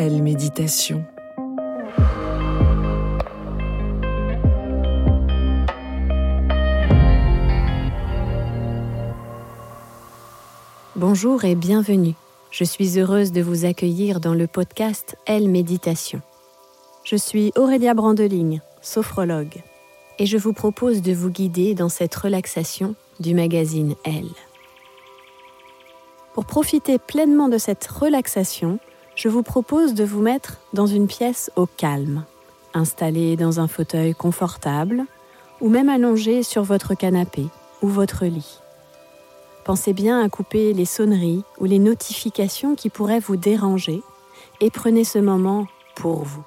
Elle méditation. Bonjour et bienvenue. Je suis heureuse de vous accueillir dans le podcast Elle Méditation. Je suis Aurélia Brandeligne, sophrologue, et je vous propose de vous guider dans cette relaxation du magazine Elle. Pour profiter pleinement de cette relaxation, je vous propose de vous mettre dans une pièce au calme, installé dans un fauteuil confortable ou même allongé sur votre canapé ou votre lit. Pensez bien à couper les sonneries ou les notifications qui pourraient vous déranger et prenez ce moment pour vous.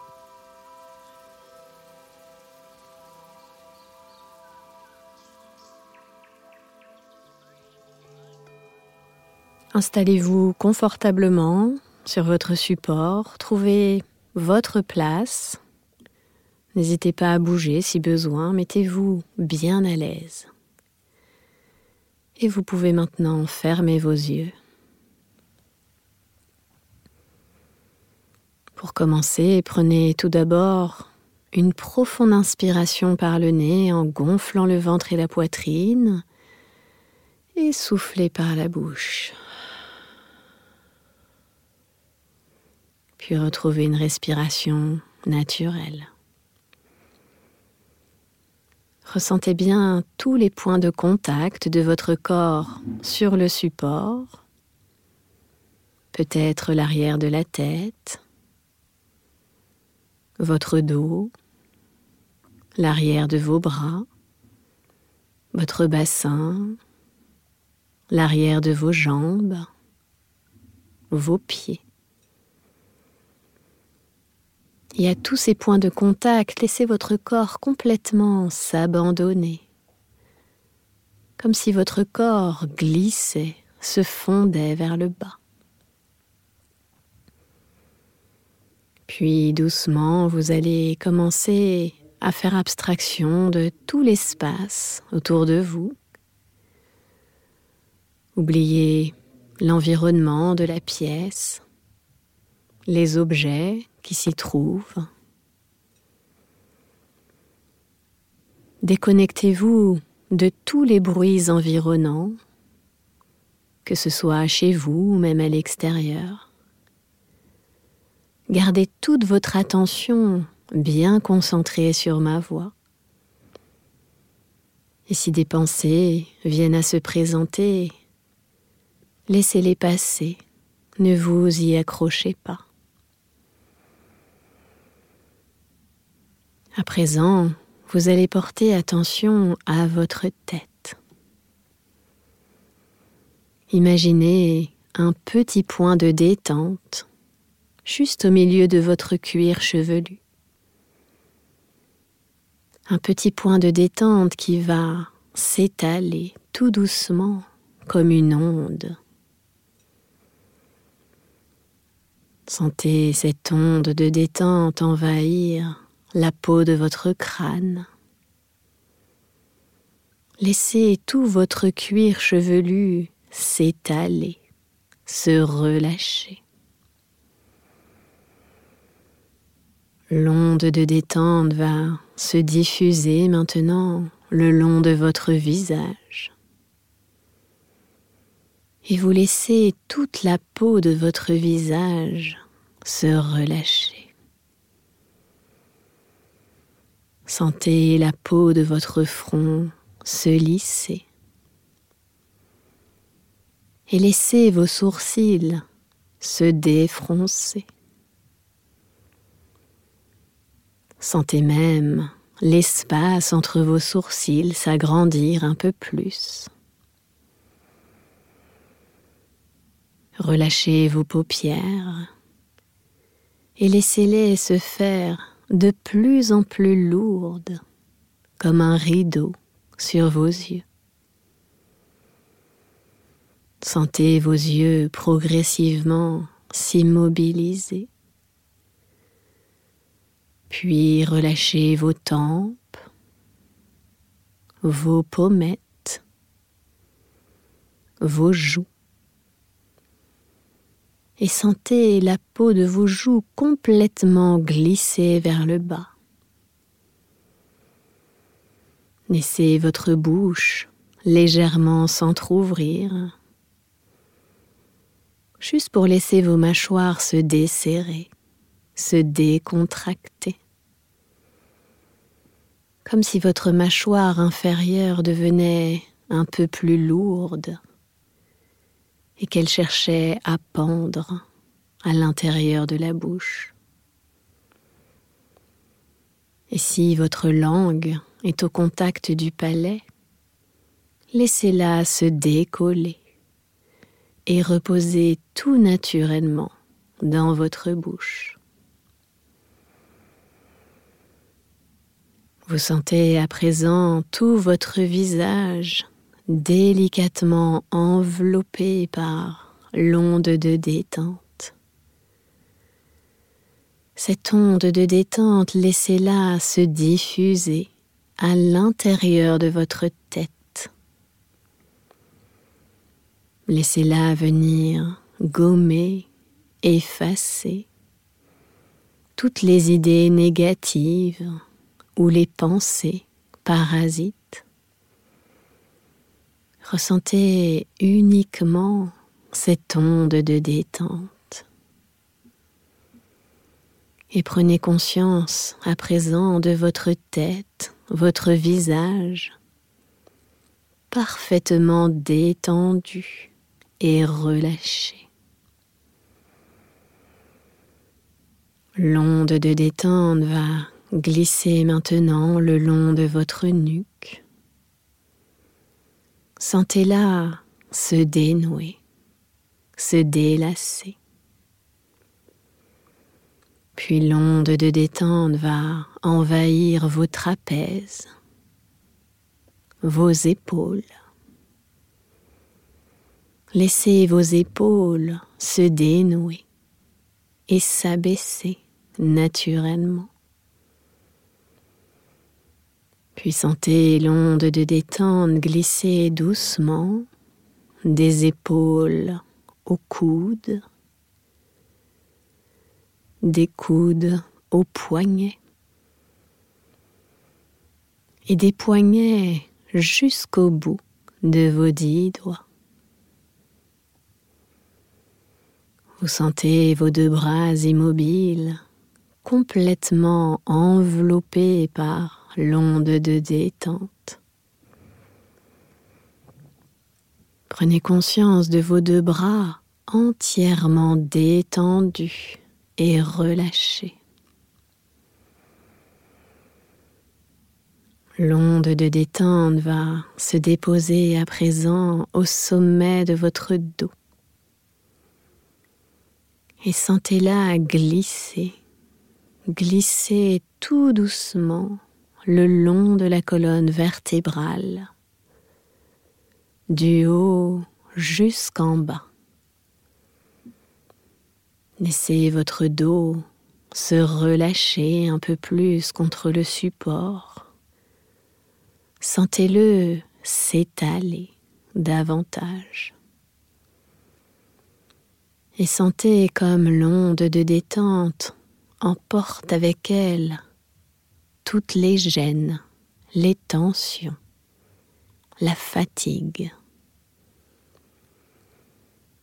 Installez-vous confortablement sur votre support, trouvez votre place. N'hésitez pas à bouger si besoin, mettez-vous bien à l'aise. Et vous pouvez maintenant fermer vos yeux. Pour commencer, prenez tout d'abord une profonde inspiration par le nez en gonflant le ventre et la poitrine et soufflez par la bouche. Puis retrouvez une respiration naturelle. Ressentez bien tous les points de contact de votre corps sur le support, peut-être l'arrière de la tête, votre dos, l'arrière de vos bras, votre bassin, l'arrière de vos jambes, vos pieds. Et à tous ces points de contact, laissez votre corps complètement s'abandonner, comme si votre corps glissait, se fondait vers le bas. Puis doucement, vous allez commencer à faire abstraction de tout l'espace autour de vous. Oubliez l'environnement de la pièce, les objets qui s'y trouvent. Déconnectez-vous de tous les bruits environnants, que ce soit chez vous ou même à l'extérieur. Gardez toute votre attention bien concentrée sur ma voix. Et si des pensées viennent à se présenter, laissez-les passer, ne vous y accrochez pas. À présent, vous allez porter attention à votre tête. Imaginez un petit point de détente juste au milieu de votre cuir chevelu. Un petit point de détente qui va s'étaler tout doucement comme une onde. Sentez cette onde de détente envahir la peau de votre crâne. Laissez tout votre cuir chevelu s'étaler, se relâcher. L'onde de détente va se diffuser maintenant le long de votre visage. Et vous laissez toute la peau de votre visage se relâcher. Sentez la peau de votre front se lisser. Et laissez vos sourcils se défroncer. Sentez même l'espace entre vos sourcils s'agrandir un peu plus. Relâchez vos paupières et laissez-les se faire de plus en plus lourdes, comme un rideau sur vos yeux. Sentez vos yeux progressivement s'immobiliser. Puis relâchez vos tempes, vos pommettes, vos joues. Et sentez la peau de vos joues complètement glisser vers le bas. Laissez votre bouche légèrement s'entr'ouvrir, juste pour laisser vos mâchoires se desserrer, se décontracter comme si votre mâchoire inférieure devenait un peu plus lourde et qu'elle cherchait à pendre à l'intérieur de la bouche. Et si votre langue est au contact du palais, laissez-la se décoller et reposer tout naturellement dans votre bouche. Vous sentez à présent tout votre visage délicatement enveloppé par l'onde de détente. Cette onde de détente, laissez-la se diffuser à l'intérieur de votre tête. Laissez-la venir gommer, effacer toutes les idées négatives ou les pensées parasites. Ressentez uniquement cette onde de détente. Et prenez conscience à présent de votre tête, votre visage, parfaitement détendu et relâché. L'onde de détente va Glissez maintenant le long de votre nuque. Sentez-la se dénouer, se délasser. Puis l'onde de détente va envahir vos trapèzes, vos épaules. Laissez vos épaules se dénouer et s'abaisser naturellement. Puis sentez l'onde de détente glisser doucement des épaules aux coudes, des coudes aux poignets et des poignets jusqu'au bout de vos dix doigts. Vous sentez vos deux bras immobiles, complètement enveloppés par l'onde de détente. Prenez conscience de vos deux bras entièrement détendus et relâchés. L'onde de détente va se déposer à présent au sommet de votre dos. Et sentez-la glisser, glisser tout doucement le long de la colonne vertébrale, du haut jusqu'en bas. Laissez votre dos se relâcher un peu plus contre le support. Sentez-le s'étaler davantage. Et sentez comme l'onde de détente emporte avec elle toutes les gênes, les tensions, la fatigue.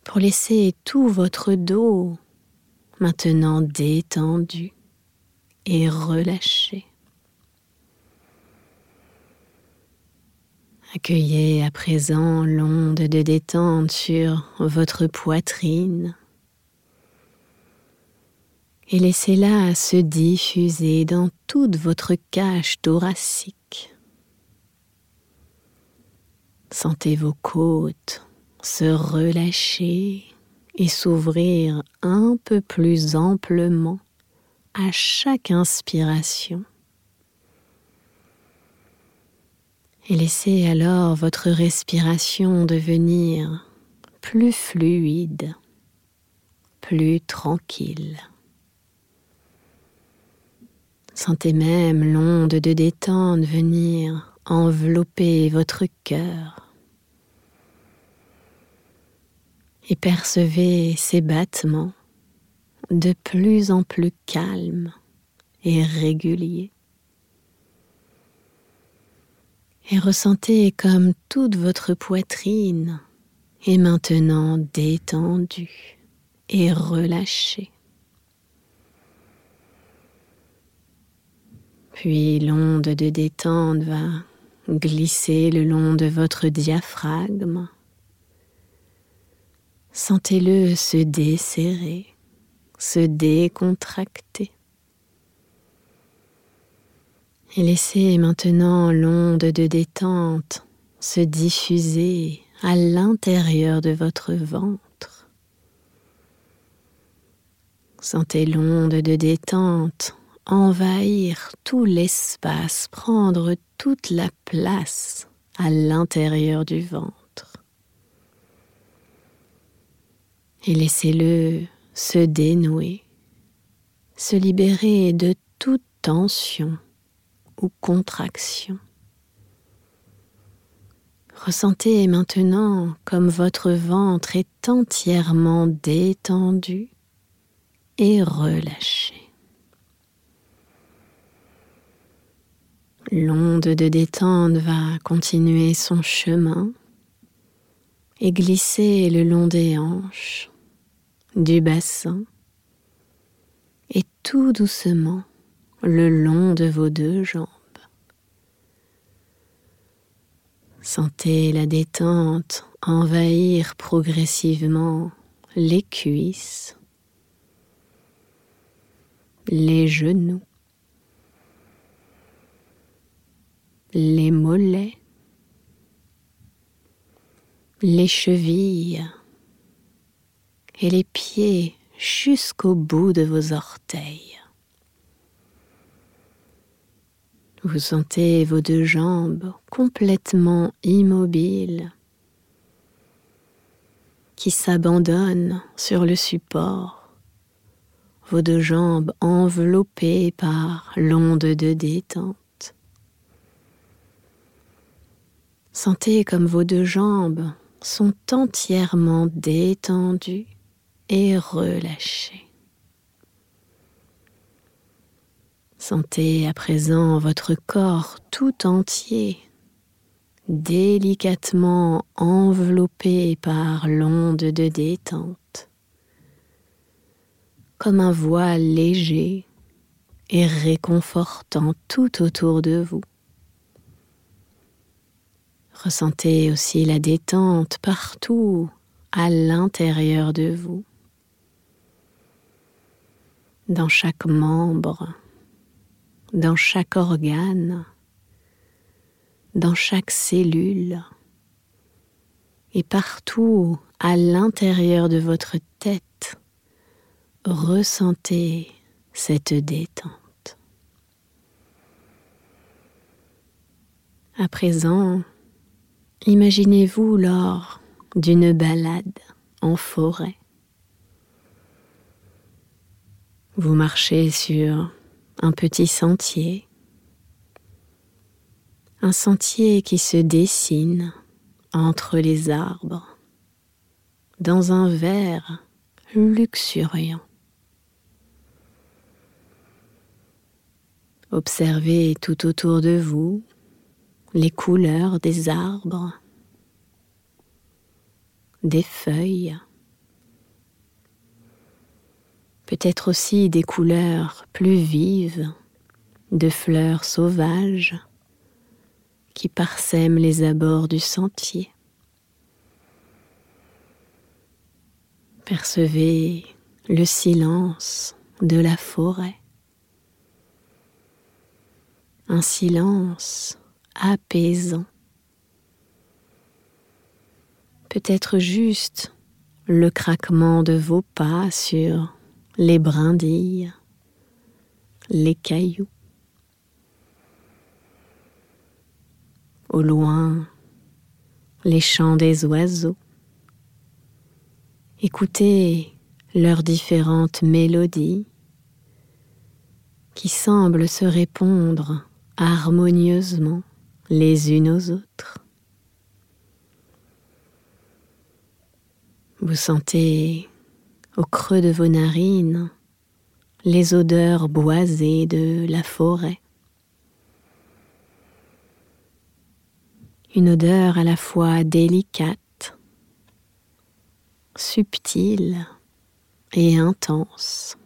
Pour laisser tout votre dos maintenant détendu et relâché. Accueillez à présent l'onde de détente sur votre poitrine et laissez-la se diffuser dans toute votre cage thoracique. Sentez vos côtes se relâcher et s'ouvrir un peu plus amplement à chaque inspiration. Et laissez alors votre respiration devenir plus fluide, plus tranquille. Sentez même l'onde de détente venir envelopper votre cœur et percevez ces battements de plus en plus calmes et réguliers. Et ressentez comme toute votre poitrine est maintenant détendue et relâchée. Puis l'onde de détente va glisser le long de votre diaphragme Sentez-le se desserrer, se décontracter. Et laissez maintenant l'onde de détente se diffuser à l'intérieur de votre ventre. Sentez l'onde de détente envahir tout l'espace, prendre toute la place à l'intérieur du ventre. et laissez-le se dénouer, se libérer de toute tension ou contraction. Ressentez maintenant comme votre ventre est entièrement détendu et relâché. L'onde de détente va continuer son chemin et glisser le long des hanches, du bassin et tout doucement le long de vos deux jambes. Sentez la détente envahir progressivement les cuisses, les genoux, les mollets, les chevilles et les pieds jusqu'au bout de vos orteils. Vous sentez vos deux jambes complètement immobiles qui s'abandonnent sur le support, vos deux jambes enveloppées par l'onde de détente. Sentez comme vos deux jambes sont entièrement détendues et relâchées. Sentez à présent votre corps tout entier, délicatement enveloppé par l'onde de détente, comme un voile léger et réconfortant tout autour de vous. Ressentez aussi la détente partout à l'intérieur de vous, dans chaque membre, dans chaque organe, dans chaque cellule et partout à l'intérieur de votre tête, ressentez cette détente. À présent, imaginez-vous lors d'une balade en forêt. Vous marchez sur un petit sentier, un sentier qui se dessine entre les arbres dans un verre luxuriant. Observez tout autour de vous les couleurs des arbres, des feuilles, peut-être aussi des couleurs plus vives de fleurs sauvages qui parsèment les abords du sentier. Percevez le silence de la forêt, un silence apaisant, peut-être juste le craquement de vos pas sur les brindilles, les cailloux. Au loin, les chants des oiseaux. Écoutez leurs différentes mélodies qui semblent se répondre harmonieusement les unes aux autres. Vous sentez au creux de vos narines les odeurs boisées de la forêt. Une odeur à la fois délicate, subtile et intense.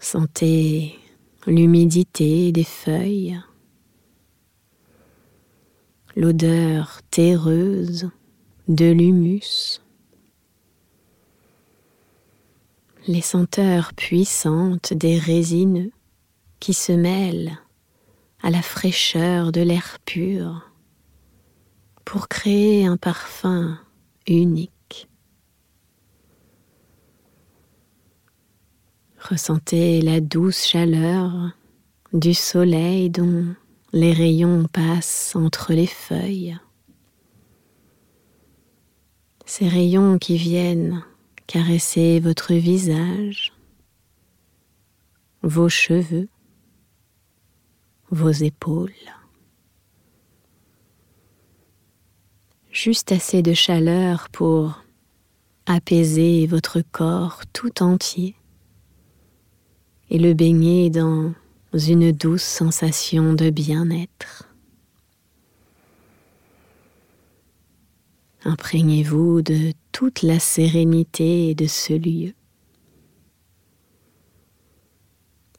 Sentez l'humidité des feuilles, l'odeur terreuse de l'humus, les senteurs puissantes des résineux qui se mêlent à la fraîcheur de l'air pur pour créer un parfum unique. Ressentez la douce chaleur du soleil dont les rayons passent entre les feuilles. Ces rayons qui viennent caresser votre visage, vos cheveux, vos épaules. Juste assez de chaleur pour apaiser votre corps tout entier et le baigner dans une douce sensation de bien-être. Imprégnez-vous de toute la sérénité de ce lieu.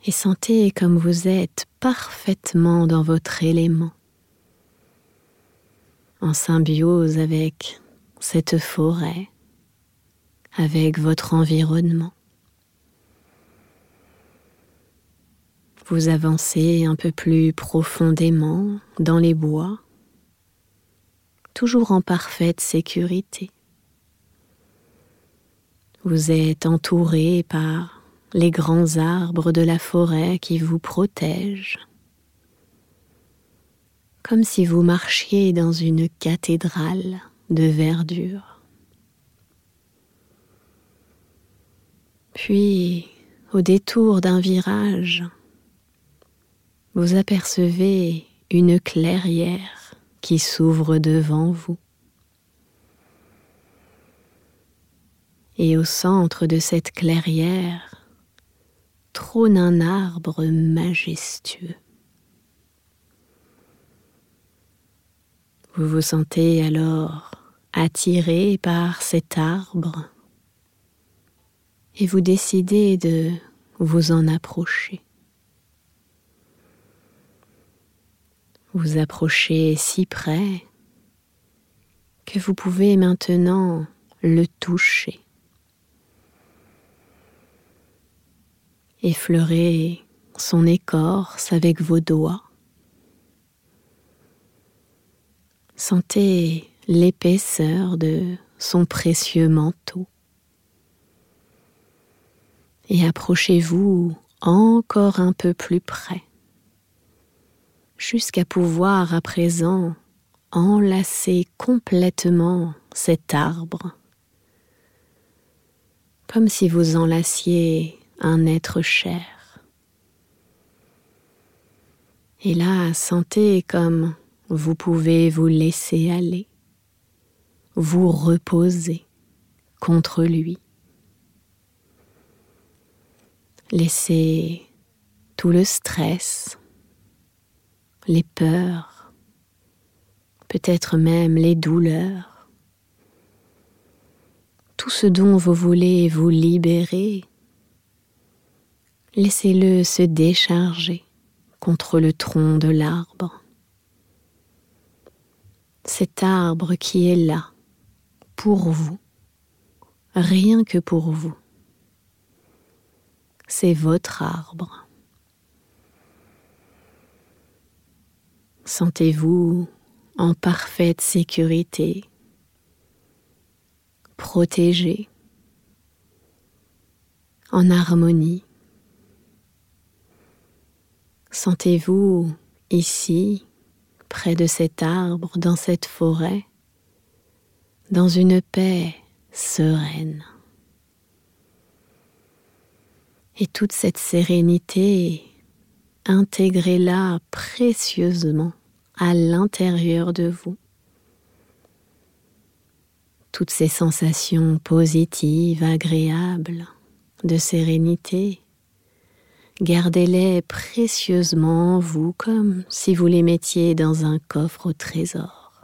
Et sentez comme vous êtes parfaitement dans votre élément, en symbiose avec cette forêt, avec votre environnement. Vous avancez un peu plus profondément dans les bois toujours en parfaite sécurité. Vous êtes entouré par les grands arbres de la forêt qui vous protègent, comme si vous marchiez dans une cathédrale de verdure. Puis, au détour d'un virage, vous apercevez une clairière qui s'ouvre devant vous. Et au centre de cette clairière trône un arbre majestueux. Vous vous sentez alors attiré par cet arbre et vous décidez de vous en approcher. vous approchez si près que vous pouvez maintenant le toucher. Effleurez son écorce avec vos doigts. Sentez l'épaisseur de son précieux manteau. Et approchez-vous encore un peu plus près jusqu'à pouvoir à présent enlacer complètement cet arbre, comme si vous enlaciez un être cher. Et là, sentez comme vous pouvez vous laisser aller, vous reposer contre lui. Laissez tout le stress, les peurs, peut-être même les douleurs, tout ce dont vous voulez vous libérer, laissez-le se décharger contre le tronc de l'arbre. Cet arbre qui est là, pour vous, rien que pour vous. C'est votre arbre. Sentez-vous en parfaite sécurité, protégé, en harmonie? Sentez-vous ici, près de cet arbre, dans cette forêt, dans une paix sereine? Et toute cette sérénité, intégrez-la précieusement à l'intérieur de vous. Toutes ces sensations positives, agréables, de sérénité, Gardez-les précieusement en vous comme si vous les mettiez dans un coffre au trésor.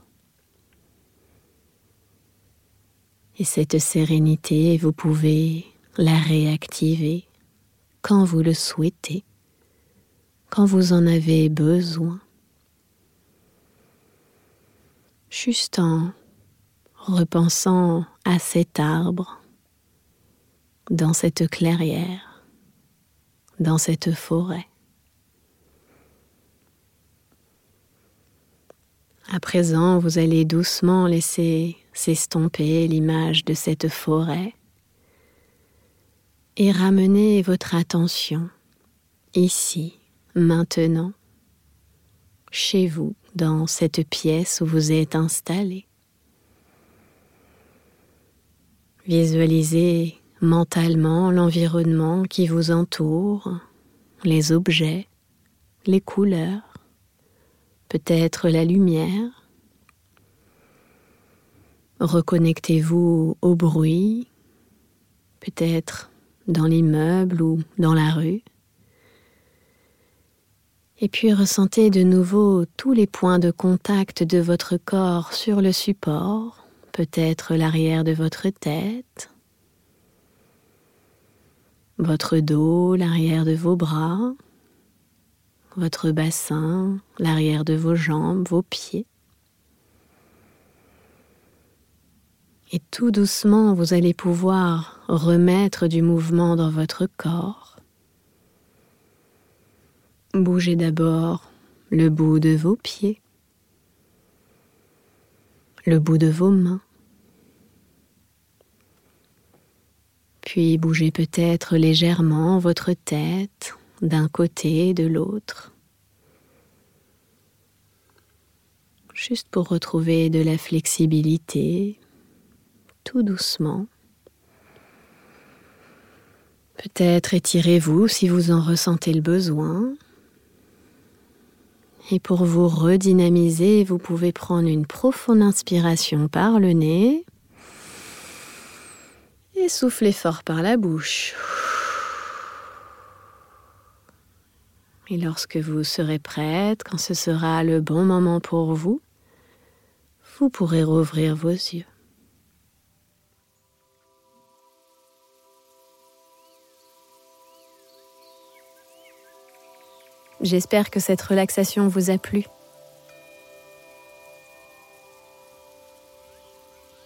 Et cette sérénité, vous pouvez la réactiver quand vous le souhaitez, quand vous en avez besoin. Juste en repensant à cet arbre dans cette clairière dans cette forêt. À présent, vous allez doucement laisser s'estomper l'image de cette forêt et ramener votre attention ici, maintenant, chez vous, dans cette pièce où vous êtes installé. Visualisez mentalement l'environnement qui vous entoure, les objets, les couleurs, peut-être la lumière. Reconnectez-vous au bruit, peut-être dans l'immeuble ou dans la rue. Et puis ressentez de nouveau tous les points de contact de votre corps sur le support, peut-être l'arrière de votre tête, votre dos, l'arrière de vos bras, votre bassin, l'arrière de vos jambes, vos pieds. Et tout doucement, vous allez pouvoir remettre du mouvement dans votre corps. Bougez d'abord le bout de vos pieds, le bout de vos mains, Puis bougez peut-être légèrement votre tête d'un côté et de l'autre. Juste pour retrouver de la flexibilité, tout doucement. Peut-être étirez-vous si vous en ressentez le besoin. Et pour vous redynamiser, vous pouvez prendre une profonde inspiration par le nez et soufflez fort par la bouche. Et lorsque vous serez prête, quand ce sera le bon moment pour vous, vous pourrez rouvrir vos yeux. J'espère que cette relaxation vous a plu.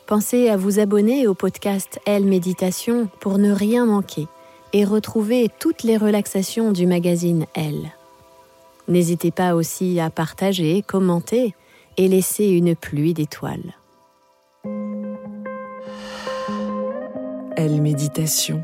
Pensez à vous abonner au podcast Elle Méditation pour ne rien manquer et retrouver toutes les relaxations du magazine Elle. N'hésitez pas aussi à partager, commenter et laissez une pluie d'étoiles. Elle méditation.